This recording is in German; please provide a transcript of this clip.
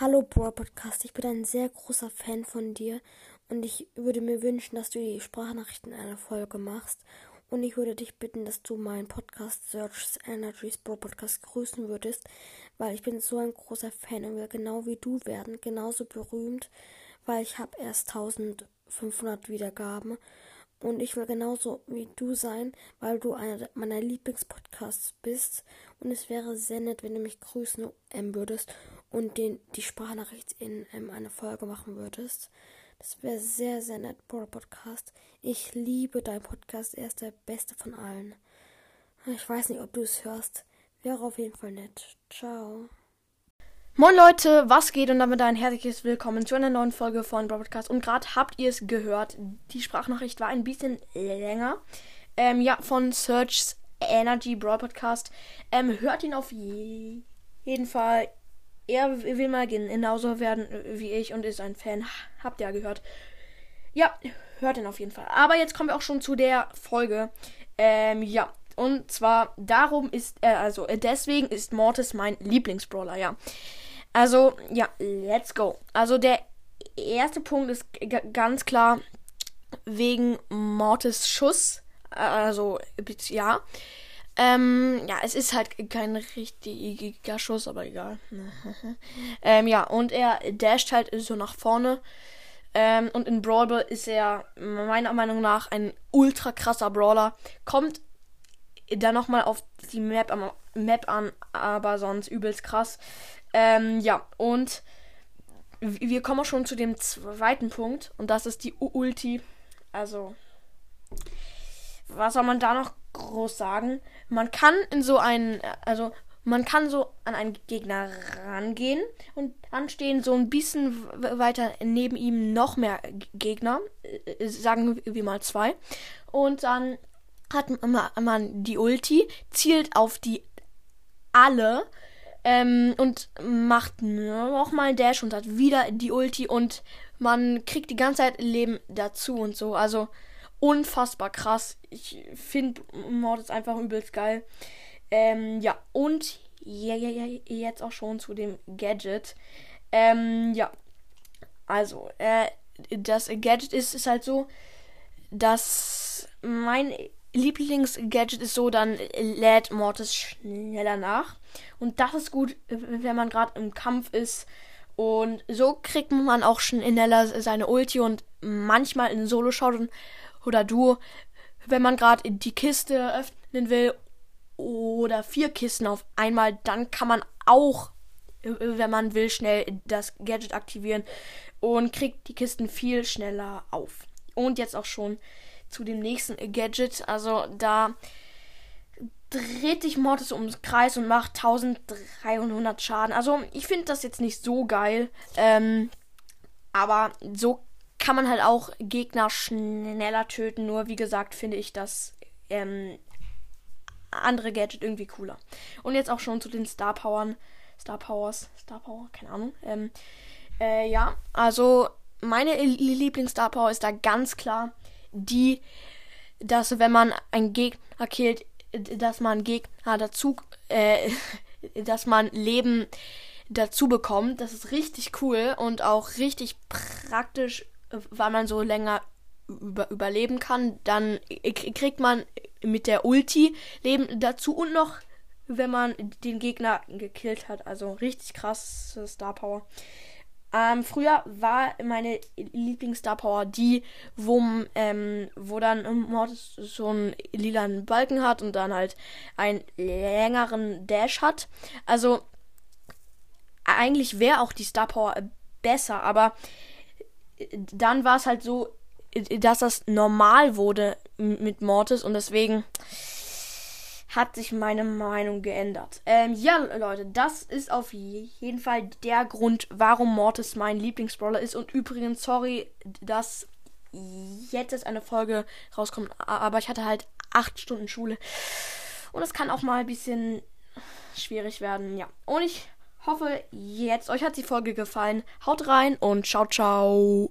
Hallo Bro Podcast, ich bin ein sehr großer Fan von dir. Und ich würde mir wünschen, dass du die Sprachnachrichten einer Folge machst. Und ich würde dich bitten, dass du meinen Podcast Search Energies Bro Podcast grüßen würdest, weil ich bin so ein großer Fan und will genau wie du werden, genauso berühmt, weil ich habe erst 1500 Wiedergaben. Und ich will genauso wie du sein, weil du einer meiner Lieblingspodcasts bist. Und es wäre sehr nett, wenn du mich grüßen ähm, würdest und den, die Sprachnachricht in ähm, eine Folge machen würdest. Das wäre sehr, sehr nett, Bro Podcast. Ich liebe deinen Podcast. Er ist der beste von allen. Ich weiß nicht, ob du es hörst. Wäre auf jeden Fall nett. Ciao. Moin Leute, was geht und damit ein herzliches Willkommen zu einer neuen Folge von Broadcast. Und gerade habt ihr es gehört, die Sprachnachricht war ein bisschen länger. Ähm, ja, von Search's Energy Broadcast. Ähm, hört ihn auf je jeden Fall. Er will mal genauso werden wie ich und ist ein Fan. Habt ihr ja gehört. Ja, hört ihn auf jeden Fall. Aber jetzt kommen wir auch schon zu der Folge. Ähm, ja. Und zwar darum ist, äh, also deswegen ist Mortis mein Lieblingsbrawler, ja. Also, ja, let's go. Also, der erste Punkt ist ganz klar wegen Mortis Schuss. Also, ja. Ähm, ja, es ist halt kein richtiger Schuss, aber egal. ähm, ja, und er dasht halt so nach vorne. Ähm, und in Brawl ist er meiner Meinung nach ein ultra krasser Brawler. Kommt dann nochmal auf die Map, Map an, aber sonst übelst krass. Ähm, ja, und wir kommen schon zu dem zweiten Punkt und das ist die Ulti. Also, was soll man da noch groß sagen? Man kann in so einen, also man kann so an einen Gegner rangehen und dann stehen so ein bisschen weiter neben ihm noch mehr Gegner, äh, sagen wir mal zwei. Und dann hat man die Ulti, zielt auf die alle ähm, und macht nochmal Dash und hat wieder die Ulti und man kriegt die ganze Zeit Leben dazu und so. Also unfassbar krass. Ich finde Mord ist einfach übelst geil. Ähm, ja, und ja, ja, ja, jetzt auch schon zu dem Gadget. Ähm, ja. Also, äh, das Gadget ist, ist halt so, dass mein Lieblingsgadget ist so, dann lädt Mortis schneller nach. Und das ist gut, wenn man gerade im Kampf ist. Und so kriegt man auch schneller seine Ulti und manchmal in Solo-Shot oder Duo, wenn man gerade die Kiste öffnen will oder vier Kisten auf einmal, dann kann man auch, wenn man will, schnell das Gadget aktivieren und kriegt die Kisten viel schneller auf. Und jetzt auch schon zu dem nächsten Gadget. Also da dreht sich Mortis ums Kreis und macht 1300 Schaden. Also ich finde das jetzt nicht so geil. Ähm, aber so kann man halt auch Gegner schneller töten. Nur wie gesagt finde ich das ähm, andere Gadget irgendwie cooler. Und jetzt auch schon zu den Star Powern. Star Powers. Star Power? Keine Ahnung. Ähm, äh, ja, also meine Lieblings-Star Power ist da ganz klar die, dass wenn man einen Gegner killt, dass man Gegner dazu, äh, dass man Leben dazu bekommt. Das ist richtig cool und auch richtig praktisch, weil man so länger über, überleben kann. Dann kriegt man mit der Ulti Leben dazu und noch, wenn man den Gegner gekillt hat. Also richtig krass Star Power. Ähm, früher war meine Lieblings-Star Power die, wo, ähm, wo dann Mortis so einen lilanen Balken hat und dann halt einen längeren Dash hat. Also eigentlich wäre auch die Star Power besser, aber dann war es halt so, dass das normal wurde mit Mortis und deswegen hat sich meine Meinung geändert. Ähm, ja, Leute, das ist auf jeden Fall der Grund, warum Mortis mein Lieblingsbrawler ist. Und übrigens, sorry, dass jetzt ist eine Folge rauskommt, aber ich hatte halt acht Stunden Schule. Und es kann auch mal ein bisschen schwierig werden, ja. Und ich hoffe, jetzt euch hat die Folge gefallen. Haut rein und ciao, ciao.